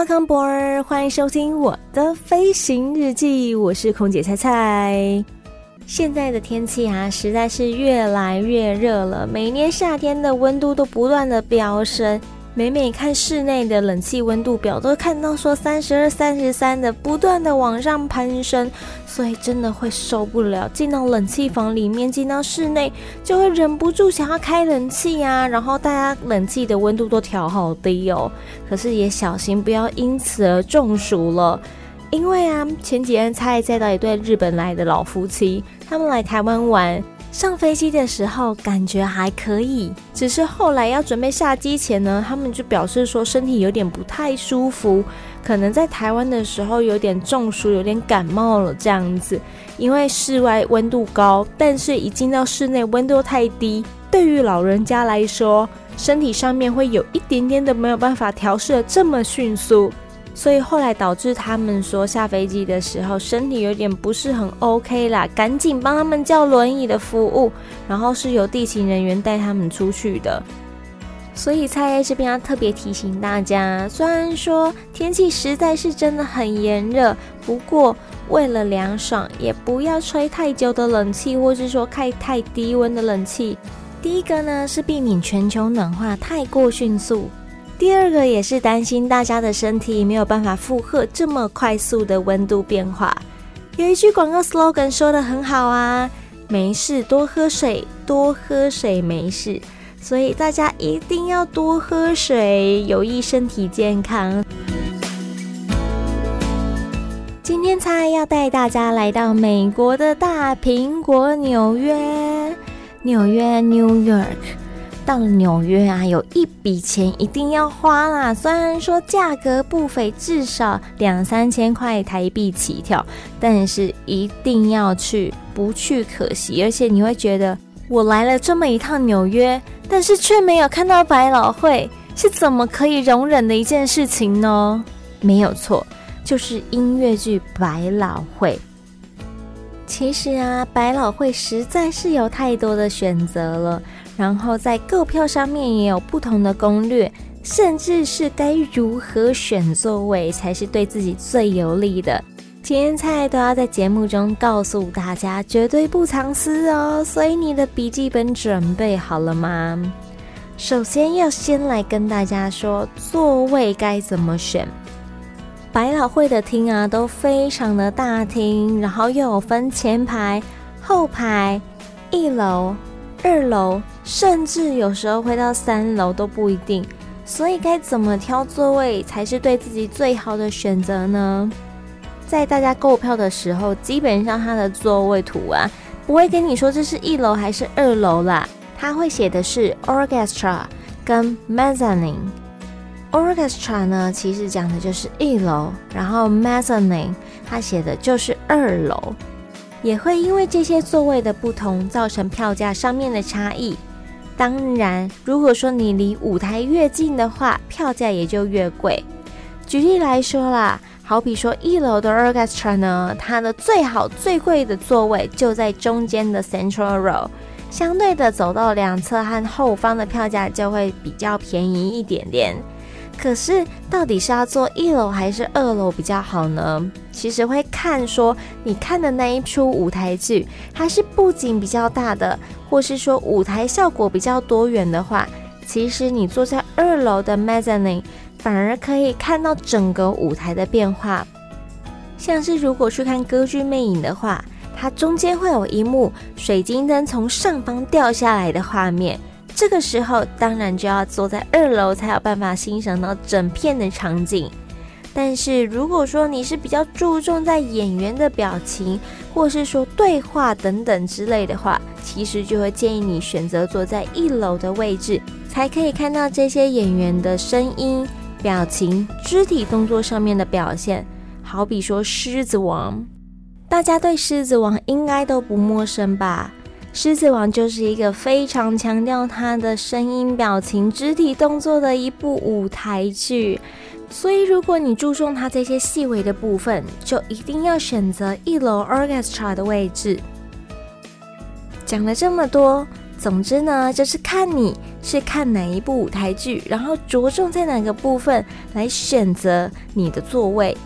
Welcome 欢迎收听我的飞行日记，我是空姐菜菜。现在的天气啊，实在是越来越热了，每年夏天的温度都不断的飙升。每每看室内的冷气温度表，都看到说三十二、三十三的不断的往上攀升，所以真的会受不了。进到冷气房里面，进到室内，就会忍不住想要开冷气啊。然后大家冷气的温度都调好低哦，可是也小心不要因此而中暑了。因为啊，前几天才再到一对日本来的老夫妻，他们来台湾玩。上飞机的时候感觉还可以，只是后来要准备下机前呢，他们就表示说身体有点不太舒服，可能在台湾的时候有点中暑，有点感冒了这样子。因为室外温度高，但是一进到室内温度太低，对于老人家来说，身体上面会有一点点的没有办法调试的这么迅速。所以后来导致他们说下飞机的时候身体有点不是很 OK 啦，赶紧帮他们叫轮椅的服务，然后是由地勤人员带他们出去的。所以菜这边要特别提醒大家，虽然说天气实在是真的很炎热，不过为了凉爽，也不要吹太久的冷气，或是说开太低温的冷气。第一个呢是避免全球暖化太过迅速。第二个也是担心大家的身体没有办法负荷这么快速的温度变化。有一句广告 slogan 说得很好啊，没事多喝水，多喝水没事，所以大家一定要多喝水，有益身体健康。今天菜要带大家来到美国的大苹果纽约，纽约 New York。到纽约啊，有一笔钱一定要花啦。虽然说价格不菲，至少两三千块台币起跳，但是一定要去，不去可惜。而且你会觉得，我来了这么一趟纽约，但是却没有看到百老汇，是怎么可以容忍的一件事情呢？没有错，就是音乐剧百老汇。其实啊，百老汇实在是有太多的选择了。然后在购票上面也有不同的攻略，甚至是该如何选座位才是对自己最有利的。今天菜都要在节目中告诉大家，绝对不藏私哦。所以你的笔记本准备好了吗？首先要先来跟大家说座位该怎么选。百老汇的厅啊都非常的大厅，然后又有分前排、后排、一楼、二楼。甚至有时候会到三楼都不一定，所以该怎么挑座位才是对自己最好的选择呢？在大家购票的时候，基本上它的座位图啊，不会跟你说这是一楼还是二楼啦，它会写的是 Orchestra 跟 Mezzanine。Orchestra 呢，其实讲的就是一楼，然后 Mezzanine 它写的就是二楼，也会因为这些座位的不同，造成票价上面的差异。当然，如果说你离舞台越近的话，票价也就越贵。举例来说啦，好比说一楼的 Orchestra 呢，它的最好最贵的座位就在中间的 Central Row，相对的走到两侧和后方的票价就会比较便宜一点点。可是，到底是要坐一楼还是二楼比较好呢？其实会看说你看的那一出舞台剧，它是布景比较大的，或是说舞台效果比较多元的话，其实你坐在二楼的 Mezzanine 反而可以看到整个舞台的变化。像是如果去看歌剧魅影的话，它中间会有一幕水晶灯从上方掉下来的画面。这个时候当然就要坐在二楼才有办法欣赏到整片的场景。但是如果说你是比较注重在演员的表情，或是说对话等等之类的话，其实就会建议你选择坐在一楼的位置，才可以看到这些演员的声音表情、肢体动作上面的表现。好比说《狮子王》，大家对《狮子王》应该都不陌生吧？《狮子王》就是一个非常强调他的声音、表情、肢体动作的一部舞台剧。所以，如果你注重它这些细微的部分，就一定要选择一楼 orchestra 的位置。讲了这么多，总之呢，就是看你是看哪一部舞台剧，然后着重在哪个部分来选择你的座位。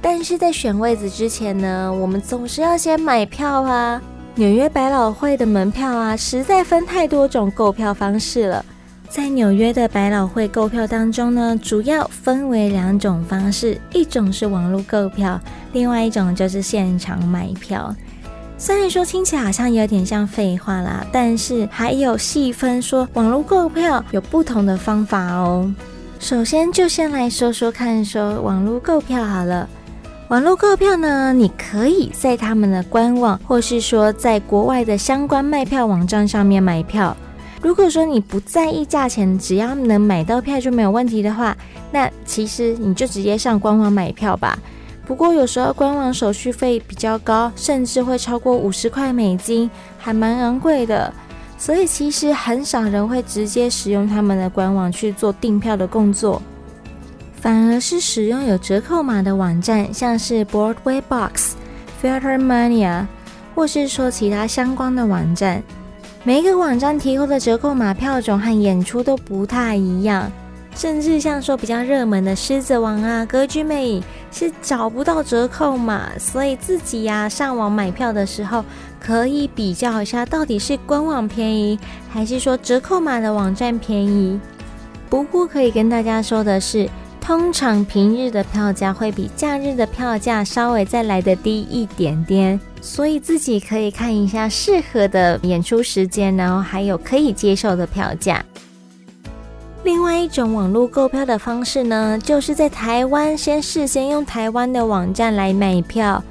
但是在选位子之前呢，我们总是要先买票啊。纽约百老汇的门票啊，实在分太多种购票方式了。在纽约的百老汇购票当中呢，主要分为两种方式，一种是网络购票，另外一种就是现场买票。虽然说听起来好像有点像废话啦，但是还有细分说网络购票有不同的方法哦。首先就先来说说看，说网络购票好了。网络购票呢，你可以在他们的官网，或是说在国外的相关卖票网站上面买票。如果说你不在意价钱，只要能买到票就没有问题的话，那其实你就直接上官网买票吧。不过有时候官网手续费比较高，甚至会超过五十块美金，还蛮昂贵的。所以其实很少人会直接使用他们的官网去做订票的工作，反而是使用有折扣码的网站，像是 Broadway Box、Theater Mania，或是说其他相关的网站。每一个网站提供的折扣码票种和演出都不太一样，甚至像说比较热门的《狮子王》啊、《歌剧魅影》是找不到折扣码，所以自己呀、上网买票的时候可以比较一下，到底是官网便宜还是说折扣码的网站便宜。不过可以跟大家说的是，通常平日的票价会比假日的票价稍微再来得低一点点。所以自己可以看一下适合的演出时间，然后还有可以接受的票价。另外一种网络购票的方式呢，就是在台湾先事先用台湾的网站来买票。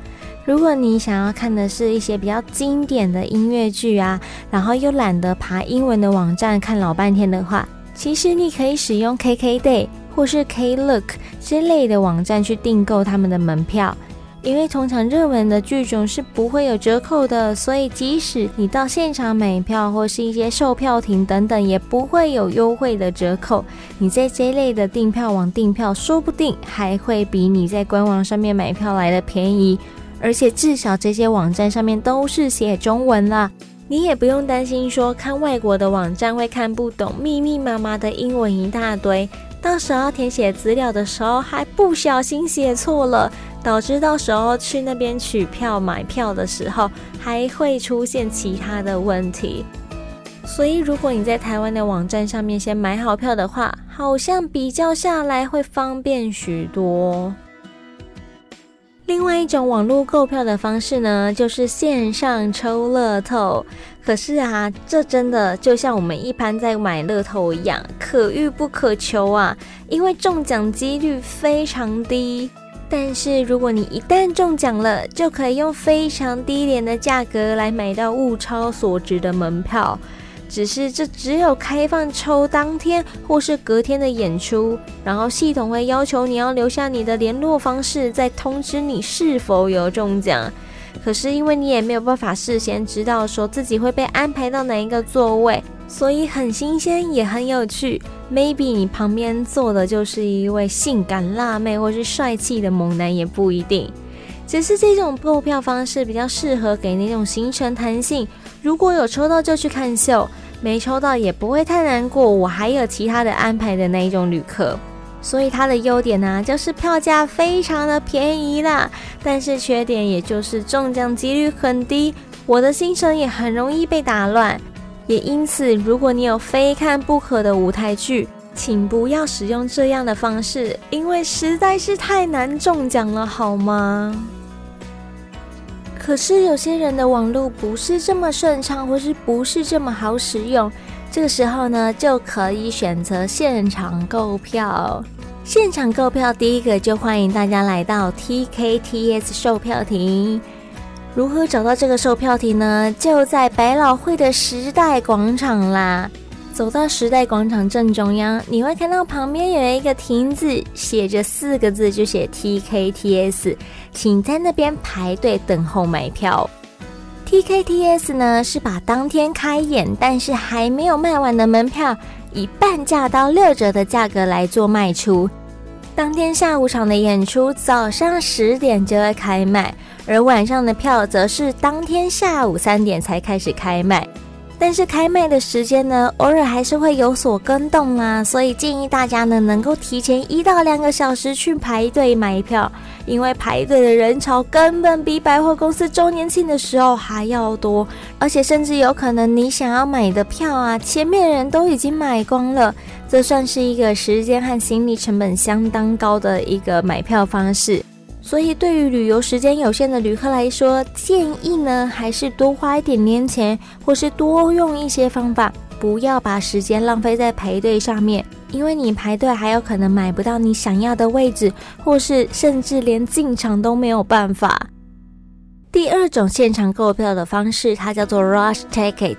如果你想要看的是一些比较经典的音乐剧啊，然后又懒得爬英文的网站看老半天的话，其实你可以使用 KKday 或是 Klook 之类的网站去订购他们的门票。因为通常热门的剧种是不会有折扣的，所以即使你到现场买票或是一些售票亭等等，也不会有优惠的折扣。你在这类的订票网订票，说不定还会比你在官网上面买票来的便宜。而且至少这些网站上面都是写中文啦，你也不用担心说看外国的网站会看不懂，密密麻麻的英文一大堆，到时候填写资料的时候还不小心写错了。导致到时候去那边取票买票的时候，还会出现其他的问题。所以，如果你在台湾的网站上面先买好票的话，好像比较下来会方便许多。另外一种网络购票的方式呢，就是线上抽乐透。可是啊，这真的就像我们一般在买乐透一样，可遇不可求啊，因为中奖几率非常低。但是如果你一旦中奖了，就可以用非常低廉的价格来买到物超所值的门票。只是这只有开放抽当天或是隔天的演出，然后系统会要求你要留下你的联络方式，再通知你是否有中奖。可是因为你也没有办法事先知道说自己会被安排到哪一个座位，所以很新鲜也很有趣。Maybe 你旁边坐的就是一位性感辣妹，或是帅气的猛男也不一定。只是这种购票方式比较适合给那种行程弹性，如果有抽到就去看秀，没抽到也不会太难过。我还有其他的安排的那一种旅客。所以它的优点呢，就是票价非常的便宜啦，但是缺点也就是中奖几率很低，我的行程也很容易被打乱。也因此，如果你有非看不可的舞台剧，请不要使用这样的方式，因为实在是太难中奖了，好吗？可是有些人的网络不是这么顺畅，或是不是这么好使用，这个时候呢，就可以选择现场购票。现场购票，第一个就欢迎大家来到 TKTS 售票亭。如何找到这个售票亭呢？就在百老汇的时代广场啦。走到时代广场正中央，你会看到旁边有一个亭子，写着四个字，就写 TKTS，请在那边排队等候买票。TKTS 呢，是把当天开演但是还没有卖完的门票，以半价到六折的价格来做卖出。当天下午场的演出早上十点就会开卖，而晚上的票则是当天下午三点才开始开卖。但是开卖的时间呢，偶尔还是会有所更动啊，所以建议大家呢能够提前一到两个小时去排队买票，因为排队的人潮根本比百货公司周年庆的时候还要多，而且甚至有可能你想要买的票啊，前面人都已经买光了，这算是一个时间和心理成本相当高的一个买票方式。所以，对于旅游时间有限的旅客来说，建议呢还是多花一点年钱，或是多用一些方法，不要把时间浪费在排队上面。因为你排队还有可能买不到你想要的位置，或是甚至连进场都没有办法。第二种现场购票的方式，它叫做 Rush Ticket。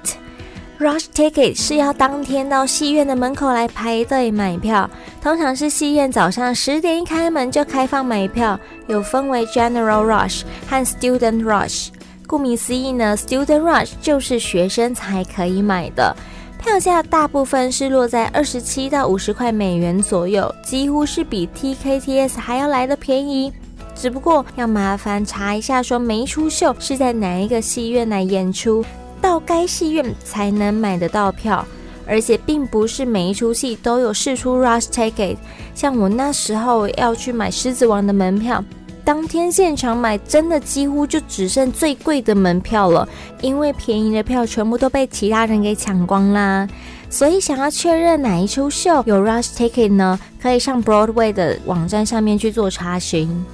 Rush Ticket 是要当天到戏院的门口来排队买票，通常是戏院早上十点一开门就开放买票，有分为 General Rush 和 Student Rush。顾名思义呢，Student Rush 就是学生才可以买的，票价大部分是落在二十七到五十块美元左右，几乎是比 TKTS 还要来得便宜。只不过要麻烦查一下，说每一出秀是在哪一个戏院来演出。到该戏院才能买得到票，而且并不是每一出戏都有试出 Rush Ticket。像我那时候要去买《狮子王》的门票，当天现场买真的几乎就只剩最贵的门票了，因为便宜的票全部都被其他人给抢光啦。所以想要确认哪一出秀有 Rush Ticket 呢？可以上 Broadway 的网站上面去做查询。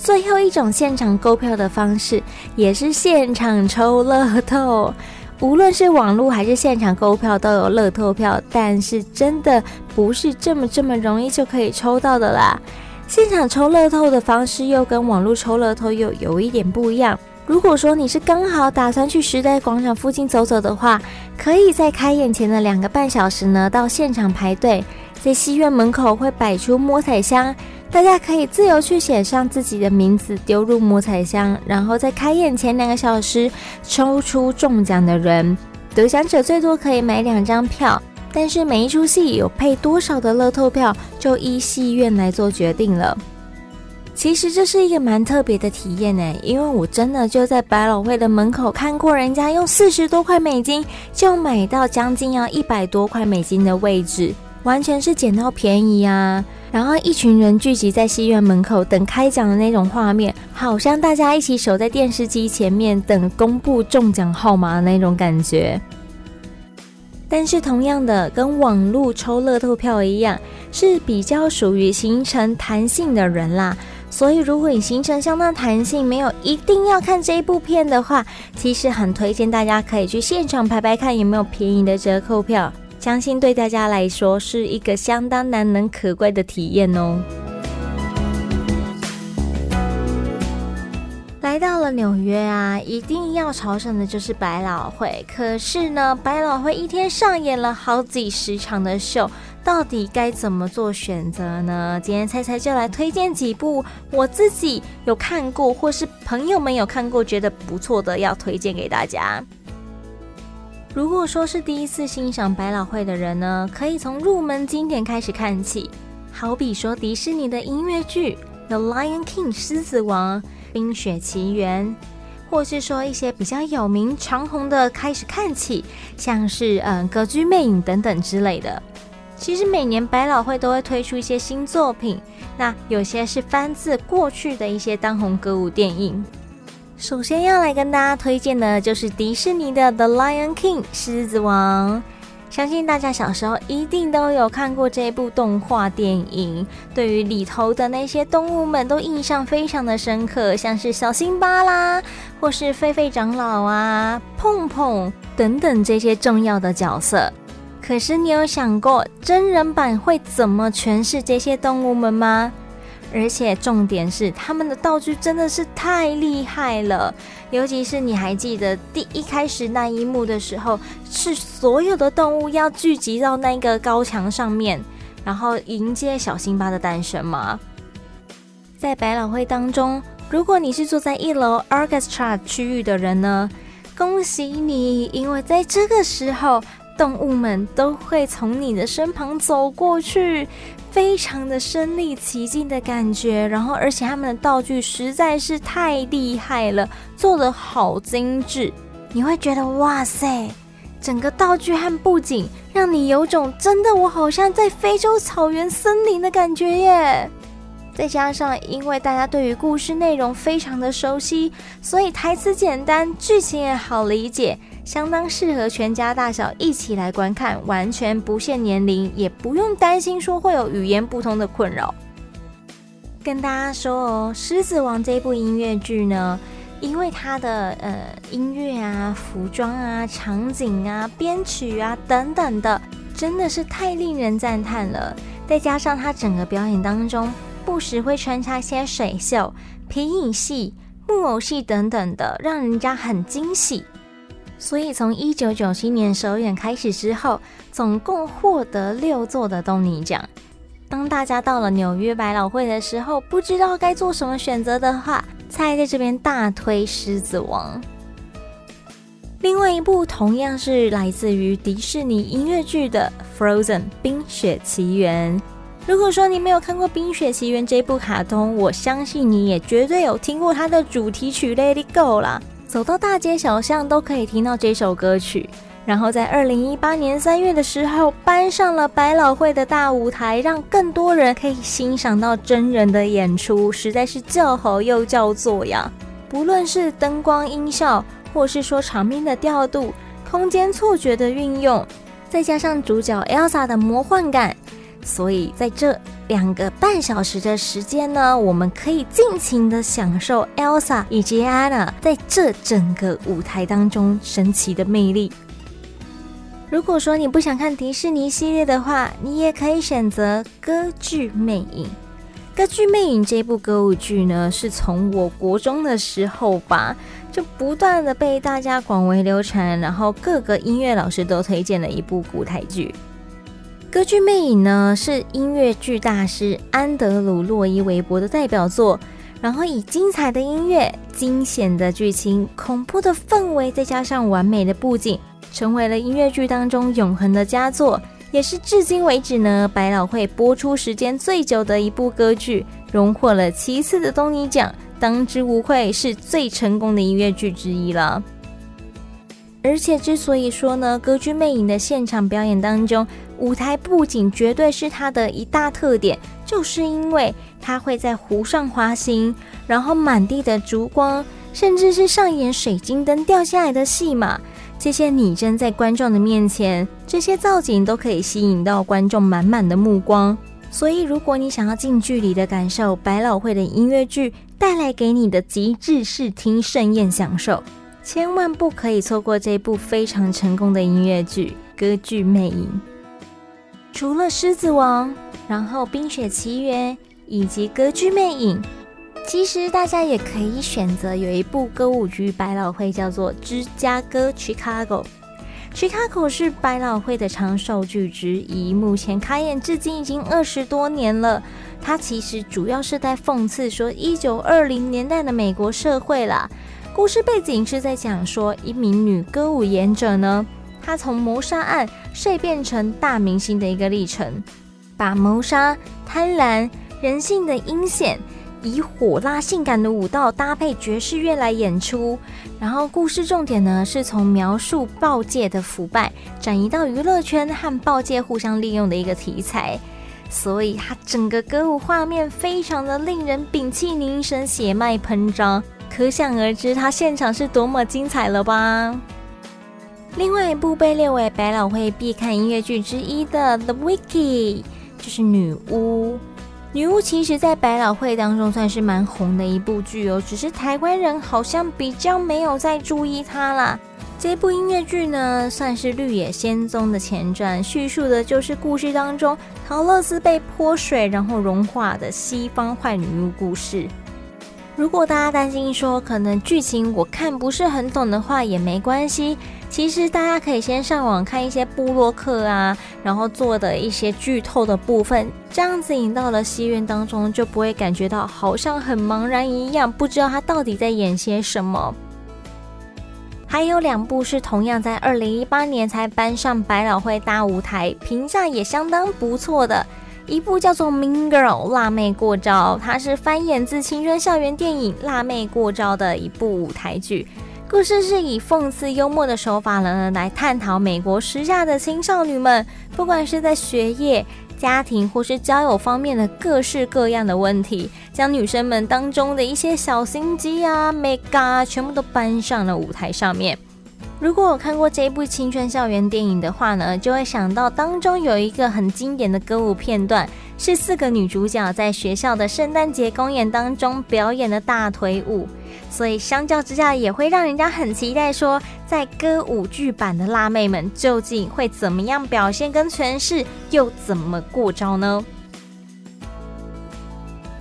最后一种现场购票的方式，也是现场抽乐透。无论是网络还是现场购票，都有乐透票，但是真的不是这么这么容易就可以抽到的啦。现场抽乐透的方式又跟网络抽乐透又有一点不一样。如果说你是刚好打算去时代广场附近走走的话，可以在开演前的两个半小时呢，到现场排队，在戏院门口会摆出摸彩箱。大家可以自由去写上自己的名字，丢入摸彩箱，然后在开演前两个小时抽出中奖的人。得奖者最多可以买两张票，但是每一出戏有配多少的乐透票，就依戏院来做决定了。其实这是一个蛮特别的体验呢，因为我真的就在百老汇的门口看过人家用四十多块美金就买到将近要一百多块美金的位置，完全是捡到便宜啊！然后一群人聚集在戏院门口等开奖的那种画面，好像大家一起守在电视机前面等公布中奖号码的那种感觉。但是同样的，跟网络抽乐透票一样，是比较属于形成弹性的人啦。所以如果你形成相当弹性，没有一定要看这一部片的话，其实很推荐大家可以去现场排排看有没有便宜的折扣票。相信对大家来说是一个相当难能可贵的体验哦。来到了纽约啊，一定要朝圣的就是百老汇。可是呢，百老汇一天上演了好几十场的秀，到底该怎么做选择呢？今天菜菜就来推荐几部我自己有看过，或是朋友们有看过觉得不错的，要推荐给大家。如果说是第一次欣赏百老汇的人呢，可以从入门经典开始看起，好比说迪士尼的音乐剧《The Lion King》狮子王、《冰雪奇缘》，或是说一些比较有名长红的开始看起，像是嗯《歌剧魅影》等等之类的。其实每年百老汇都会推出一些新作品，那有些是翻自过去的一些当红歌舞电影。首先要来跟大家推荐的就是迪士尼的《The Lion King》狮子王，相信大家小时候一定都有看过这部动画电影，对于里头的那些动物们都印象非常的深刻，像是小辛巴啦，或是狒狒长老啊、碰碰等等这些重要的角色。可是你有想过真人版会怎么诠释这些动物们吗？而且重点是他们的道具真的是太厉害了，尤其是你还记得第一开始那一幕的时候，是所有的动物要聚集到那个高墙上面，然后迎接小辛巴的诞生吗？在百老汇当中，如果你是坐在一楼 Orchestra 区域的人呢，恭喜你，因为在这个时候，动物们都会从你的身旁走过去。非常的身临其境的感觉，然后而且他们的道具实在是太厉害了，做得好精致，你会觉得哇塞，整个道具和布景让你有种真的我好像在非洲草原森林的感觉耶。再加上因为大家对于故事内容非常的熟悉，所以台词简单，剧情也好理解。相当适合全家大小一起来观看，完全不限年龄，也不用担心说会有语言不通的困扰。跟大家说哦，《狮子王》这部音乐剧呢，因为它的呃音乐啊、服装啊、场景啊、编曲啊等等的，真的是太令人赞叹了。再加上它整个表演当中，不时会穿插一些水秀、皮影戏、木偶戏等等的，让人家很惊喜。所以，从一九九七年首演开始之后，总共获得六座的东尼奖。当大家到了纽约百老汇的时候，不知道该做什么选择的话，菜在这边大推《狮子王》。另外一部同样是来自于迪士尼音乐剧的《Frozen》《冰雪奇缘》。如果说你没有看过《冰雪奇缘》这部卡通，我相信你也绝对有听过它的主题曲《Let It Go》啦。走到大街小巷都可以听到这首歌曲，然后在二零一八年三月的时候搬上了百老汇的大舞台，让更多人可以欣赏到真人的演出，实在是叫好又叫座呀！不论是灯光音效，或是说场面的调度、空间错觉的运用，再加上主角 Elsa 的魔幻感，所以在这。两个半小时的时间呢，我们可以尽情的享受 Elsa 以及 Anna 在这整个舞台当中神奇的魅力。如果说你不想看迪士尼系列的话，你也可以选择《歌剧魅影》。《歌剧魅影》这部歌舞剧呢，是从我国中的时候吧，就不断的被大家广为流传，然后各个音乐老师都推荐的一部舞台剧。歌剧魅影呢，是音乐剧大师安德鲁·洛伊·韦伯的代表作，然后以精彩的音乐、惊险的剧情、恐怖的氛围，再加上完美的布景，成为了音乐剧当中永恒的佳作，也是至今为止呢百老汇播出时间最久的一部歌剧，荣获了七次的东尼奖，当之无愧是最成功的音乐剧之一了。而且之所以说呢，歌剧魅影的现场表演当中，舞台布景绝对是它的一大特点，就是因为它会在湖上滑行，然后满地的烛光，甚至是上演水晶灯掉下来的戏码，这些拟真在观众的面前，这些造景都可以吸引到观众满满的目光。所以，如果你想要近距离的感受百老汇的音乐剧带来给你的极致视听盛宴享受，千万不可以错过这部非常成功的音乐剧《歌剧魅影》。除了《狮子王》，然后《冰雪奇缘》以及《歌剧魅影》，其实大家也可以选择有一部歌舞剧，百老汇叫做《芝加哥》（Chicago）。Chicago 是百老汇的长寿剧之一，目前开演至今已经二十多年了。它其实主要是在讽刺说一九二零年代的美国社会啦。故事背景是在讲说一名女歌舞演者呢。他从谋杀案碎变成大明星的一个历程，把谋杀、贪婪、人性的阴险，以火辣性感的舞蹈搭配爵士乐来演出。然后故事重点呢，是从描述报界的腐败，转移到娱乐圈和报界互相利用的一个题材。所以，他整个歌舞画面非常的令人屏气凝神、血脉喷张，可想而知，他现场是多么精彩了吧？另外一部被列为百老汇必看音乐剧之一的《The Wicked》，就是女巫。女巫其实在百老汇当中算是蛮红的一部剧哦，只是台湾人好像比较没有在注意它啦。这部音乐剧呢，算是《绿野仙踪》的前传，叙述的就是故事当中桃乐丝被泼水然后融化的西方坏女巫故事。如果大家担心说可能剧情我看不是很懂的话，也没关系。其实大家可以先上网看一些部落客啊，然后做的一些剧透的部分，这样子引到了戏院当中，就不会感觉到好像很茫然一样，不知道他到底在演些什么。还有两部是同样在二零一八年才搬上百老汇大舞台，评价也相当不错的。一部叫做《Mean Girl》辣妹过招，它是翻演自青春校园电影《辣妹过招》的一部舞台剧。故事是以讽刺幽默的手法呢，来探讨美国时下的青少女们，不管是在学业、家庭或是交友方面的各式各样的问题，将女生们当中的一些小心机啊、美嘎全部都搬上了舞台上面。如果有看过这一部青春校园电影的话呢，就会想到当中有一个很经典的歌舞片段，是四个女主角在学校的圣诞节公演当中表演的大腿舞。所以相较之下，也会让人家很期待说，在歌舞剧版的辣妹们究竟会怎么样表现跟诠释，又怎么过招呢？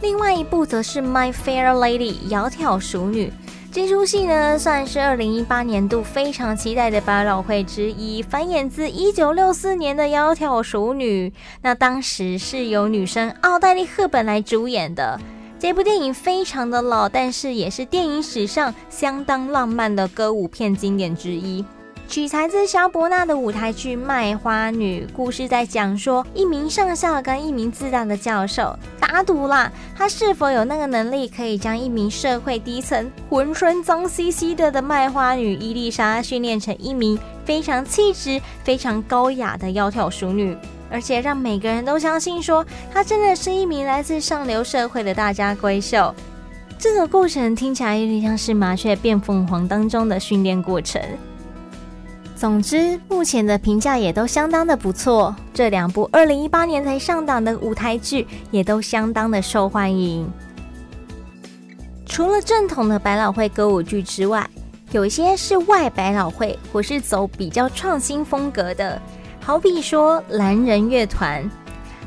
另外一部则是《My Fair Lady》窈窕淑女。这出戏呢，算是二零一八年度非常期待的百老汇之一，繁衍自一九六四年的《窈窕淑女》。那当时是由女生奥黛丽·赫本来主演的。这部电影非常的老，但是也是电影史上相当浪漫的歌舞片经典之一。取材自萧伯纳的舞台剧《卖花女》，故事在讲说一名上校跟一名自大的教授打赌啦，他是否有那个能力可以将一名社会低层、浑身脏兮兮的的卖花女伊丽莎训练成一名非常气质、非常高雅的窈窕淑女。而且让每个人都相信说，她真的是一名来自上流社会的大家闺秀。这个过程听起来有点像是麻雀变凤凰当中的训练过程。总之，目前的评价也都相当的不错。这两部二零一八年才上档的舞台剧也都相当的受欢迎。除了正统的百老汇歌舞剧之外，有一些是外百老汇或是走比较创新风格的。好比说，蓝人乐团，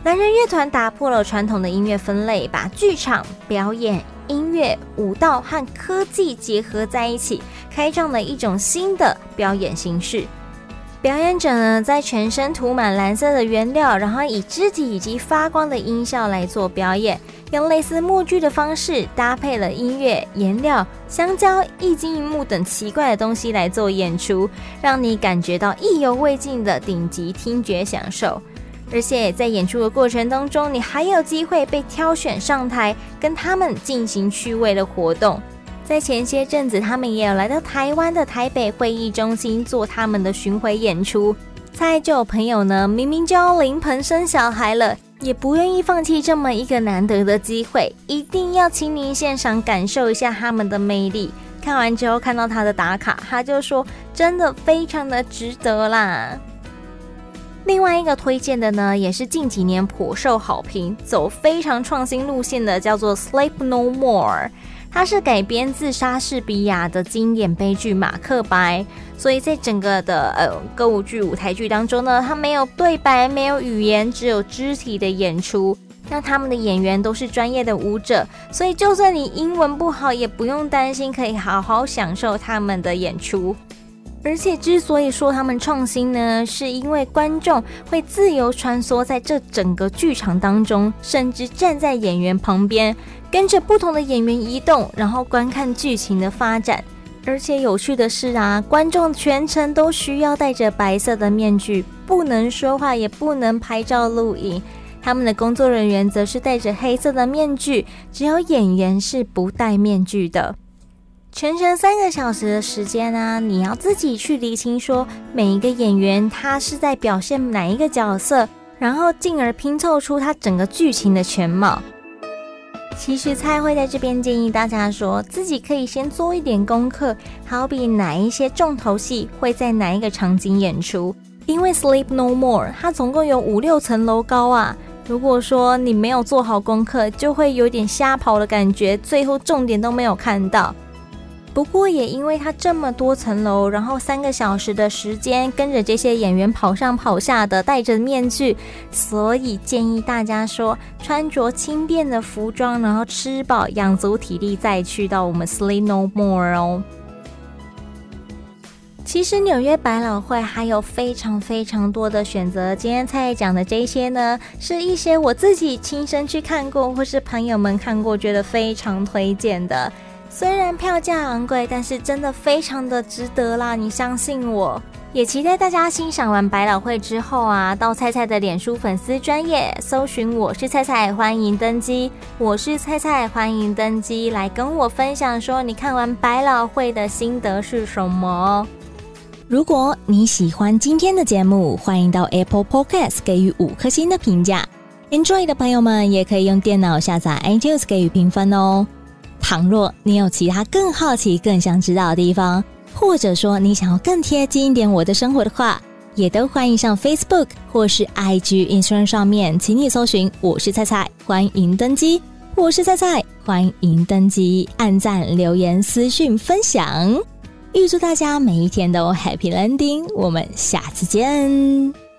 蓝人乐团打破了传统的音乐分类，把剧场、表演、音乐、舞蹈和科技结合在一起，开创了一种新的表演形式。表演者呢，在全身涂满蓝色的原料，然后以肢体以及发光的音效来做表演，用类似木剧的方式搭配了音乐、颜料、香蕉、液晶萤幕等奇怪的东西来做演出，让你感觉到意犹未尽的顶级听觉享受。而且在演出的过程当中，你还有机会被挑选上台，跟他们进行趣味的活动。在前些阵子，他们也有来到台湾的台北会议中心做他们的巡回演出。再就有朋友呢，明明就要临盆生小孩了，也不愿意放弃这么一个难得的机会，一定要亲临现场感受一下他们的魅力。看完之后，看到他的打卡，他就说真的非常的值得啦。另外一个推荐的呢，也是近几年颇受好评，走非常创新路线的，叫做《Sleep No More》。它是改编自莎士比亚的经典悲剧《马克白》，所以在整个的呃歌舞剧舞台剧当中呢，它没有对白，没有语言，只有肢体的演出。那他们的演员都是专业的舞者，所以就算你英文不好，也不用担心，可以好好享受他们的演出。而且之所以说他们创新呢，是因为观众会自由穿梭在这整个剧场当中，甚至站在演员旁边。跟着不同的演员移动，然后观看剧情的发展。而且有趣的是啊，观众全程都需要戴着白色的面具，不能说话，也不能拍照录影。他们的工作人员则是戴着黑色的面具，只有演员是不戴面具的。全程三个小时的时间啊，你要自己去厘清说每一个演员他是在表现哪一个角色，然后进而拼凑出他整个剧情的全貌。其实蔡会在这边建议大家说，自己可以先做一点功课，好比哪一些重头戏会在哪一个场景演出。因为 Sleep No More 它总共有五六层楼高啊，如果说你没有做好功课，就会有点瞎跑的感觉，最后重点都没有看到。不过也因为它这么多层楼，然后三个小时的时间跟着这些演员跑上跑下的，戴着面具，所以建议大家说穿着轻便的服装，然后吃饱养足体力再去到我们 Sleep No More 哦。其实纽约百老汇还有非常非常多的选择。今天菜菜讲的这些呢，是一些我自己亲身去看过，或是朋友们看过，觉得非常推荐的。虽然票价昂贵，但是真的非常的值得啦！你相信我。也期待大家欣赏完百老汇之后啊，到菜菜的脸书粉丝专页搜寻“我是菜菜”，欢迎登机。我是菜菜，欢迎登机，来跟我分享说你看完百老汇的心得是什么。如果你喜欢今天的节目，欢迎到 Apple Podcast 给予五颗星的评价。Enjoy 的朋友们也可以用电脑下载 iTunes 给予评分哦。倘若你有其他更好奇、更想知道的地方，或者说你想要更贴近一点我的生活的话，也都欢迎上 Facebook 或是 IG Instagram 上面，请你搜寻“我是菜菜”，欢迎登机。我是菜菜，欢迎登机，按赞、留言、私讯、分享。预祝大家每一天都 Happy Landing，我们下次见。